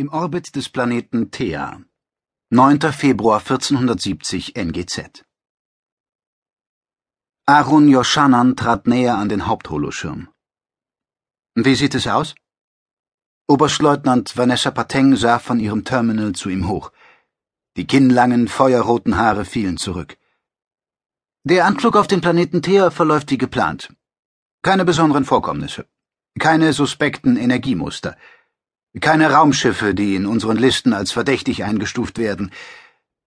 Im Orbit des Planeten Thea. 9. Februar 1470 NGZ. Arun Yoshanan trat näher an den Hauptholoschirm. Wie sieht es aus? Oberstleutnant Vanessa Pateng sah von ihrem Terminal zu ihm hoch. Die kinnlangen, feuerroten Haare fielen zurück. Der Anflug auf den Planeten Thea verläuft wie geplant. Keine besonderen Vorkommnisse. Keine suspekten Energiemuster. Keine Raumschiffe, die in unseren Listen als verdächtig eingestuft werden.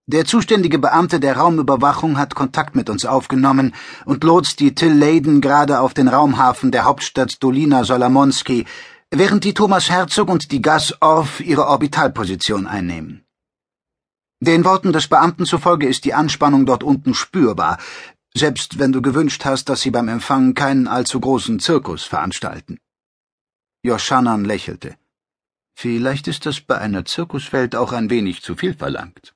Der zuständige Beamte der Raumüberwachung hat Kontakt mit uns aufgenommen und lotst die Till Leyden gerade auf den Raumhafen der Hauptstadt Dolina Solomonski, während die Thomas Herzog und die Gas Orff ihre Orbitalposition einnehmen. Den Worten des Beamten zufolge ist die Anspannung dort unten spürbar, selbst wenn du gewünscht hast, dass sie beim Empfang keinen allzu großen Zirkus veranstalten. Joschanan lächelte. Vielleicht ist das bei einer Zirkuswelt auch ein wenig zu viel verlangt.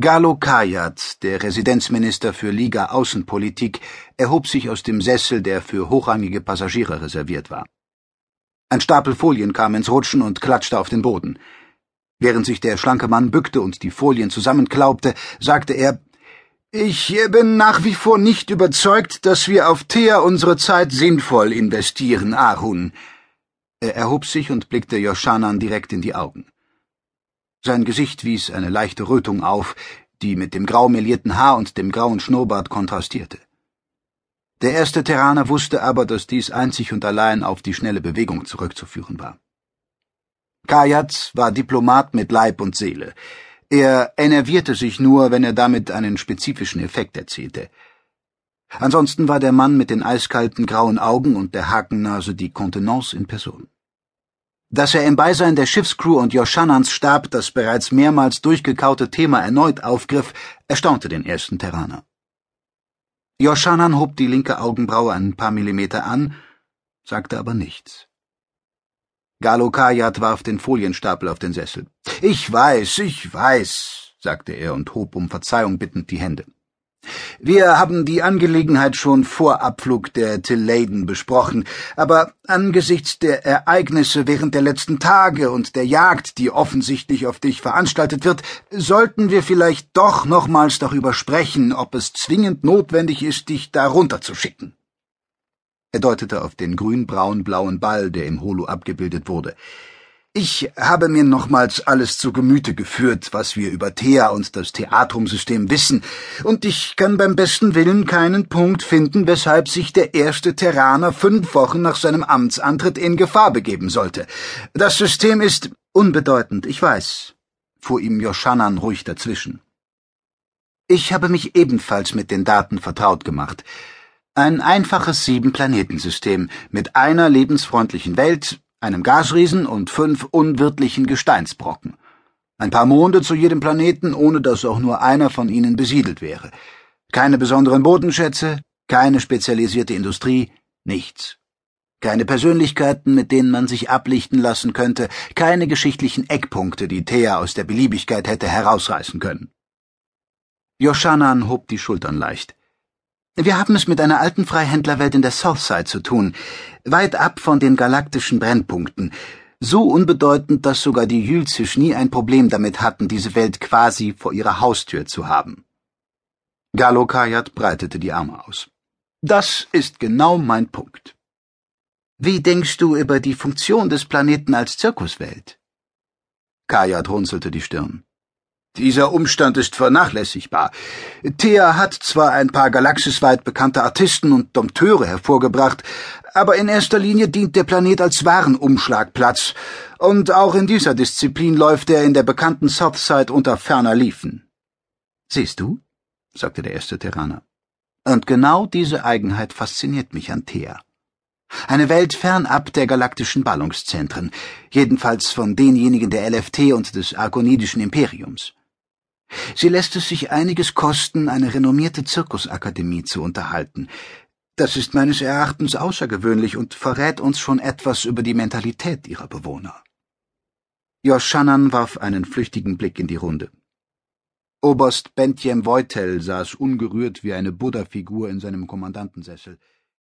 Galo Kayat, der Residenzminister für Liga Außenpolitik, erhob sich aus dem Sessel, der für hochrangige Passagiere reserviert war. Ein Stapel Folien kam ins Rutschen und klatschte auf den Boden. Während sich der schlanke Mann bückte und die Folien zusammenklaubte, sagte er Ich bin nach wie vor nicht überzeugt, dass wir auf Thea unsere Zeit sinnvoll investieren, Ahun. Er erhob sich und blickte Joschanan direkt in die Augen. Sein Gesicht wies eine leichte Rötung auf, die mit dem grau melierten Haar und dem grauen Schnurrbart kontrastierte. Der erste Terraner wusste aber, dass dies einzig und allein auf die schnelle Bewegung zurückzuführen war. Kajat war Diplomat mit Leib und Seele. Er enervierte sich nur, wenn er damit einen spezifischen Effekt erzielte. Ansonsten war der Mann mit den eiskalten grauen Augen und der Hakennase die Kontenance in Person. Dass er im Beisein der Schiffscrew und Joschannans Stab das bereits mehrmals durchgekaute Thema erneut aufgriff, erstaunte den ersten Terraner. Joschanan hob die linke Augenbraue ein paar Millimeter an, sagte aber nichts. Galo Kajat warf den Folienstapel auf den Sessel. Ich weiß, ich weiß, sagte er und hob um Verzeihung bittend die Hände. Wir haben die Angelegenheit schon vor Abflug der Till besprochen, aber angesichts der Ereignisse während der letzten Tage und der Jagd, die offensichtlich auf dich veranstaltet wird, sollten wir vielleicht doch nochmals darüber sprechen, ob es zwingend notwendig ist, dich da runterzuschicken. Er deutete auf den grün-braun-blauen Ball, der im Holo abgebildet wurde. Ich habe mir nochmals alles zu Gemüte geführt, was wir über Thea und das Theatrumsystem wissen, und ich kann beim besten Willen keinen Punkt finden, weshalb sich der erste Terraner fünf Wochen nach seinem Amtsantritt in Gefahr begeben sollte. Das System ist unbedeutend, ich weiß, fuhr ihm Joschanan ruhig dazwischen. Ich habe mich ebenfalls mit den Daten vertraut gemacht. Ein einfaches Sieben-Planetensystem mit einer lebensfreundlichen Welt, einem Gasriesen und fünf unwirtlichen Gesteinsbrocken. Ein paar Monde zu jedem Planeten, ohne dass auch nur einer von ihnen besiedelt wäre. Keine besonderen Bodenschätze, keine spezialisierte Industrie, nichts. Keine Persönlichkeiten, mit denen man sich ablichten lassen könnte, keine geschichtlichen Eckpunkte, die Thea aus der Beliebigkeit hätte herausreißen können. Joschanan hob die Schultern leicht. Wir haben es mit einer alten Freihändlerwelt in der Southside zu tun, weit ab von den galaktischen Brennpunkten, so unbedeutend, dass sogar die Jülzisch nie ein Problem damit hatten, diese Welt quasi vor ihrer Haustür zu haben. Galo Kajat breitete die Arme aus. Das ist genau mein Punkt. Wie denkst du über die Funktion des Planeten als Zirkuswelt? Kajat runzelte die Stirn. Dieser Umstand ist vernachlässigbar. Thea hat zwar ein paar galaxisweit bekannte Artisten und Dompteure hervorgebracht, aber in erster Linie dient der Planet als Warenumschlagplatz, und auch in dieser Disziplin läuft er in der bekannten Southside unter ferner Liefen. Siehst du? sagte der erste Terraner. Und genau diese Eigenheit fasziniert mich an Thea. Eine Welt fernab der galaktischen Ballungszentren, jedenfalls von denjenigen der LFT und des Arkonidischen Imperiums. Sie lässt es sich einiges kosten, eine renommierte Zirkusakademie zu unterhalten. Das ist meines Erachtens außergewöhnlich und verrät uns schon etwas über die Mentalität ihrer Bewohner. Joschanan warf einen flüchtigen Blick in die Runde. Oberst Bentjem Wojtel saß ungerührt wie eine Buddha-Figur in seinem Kommandantensessel.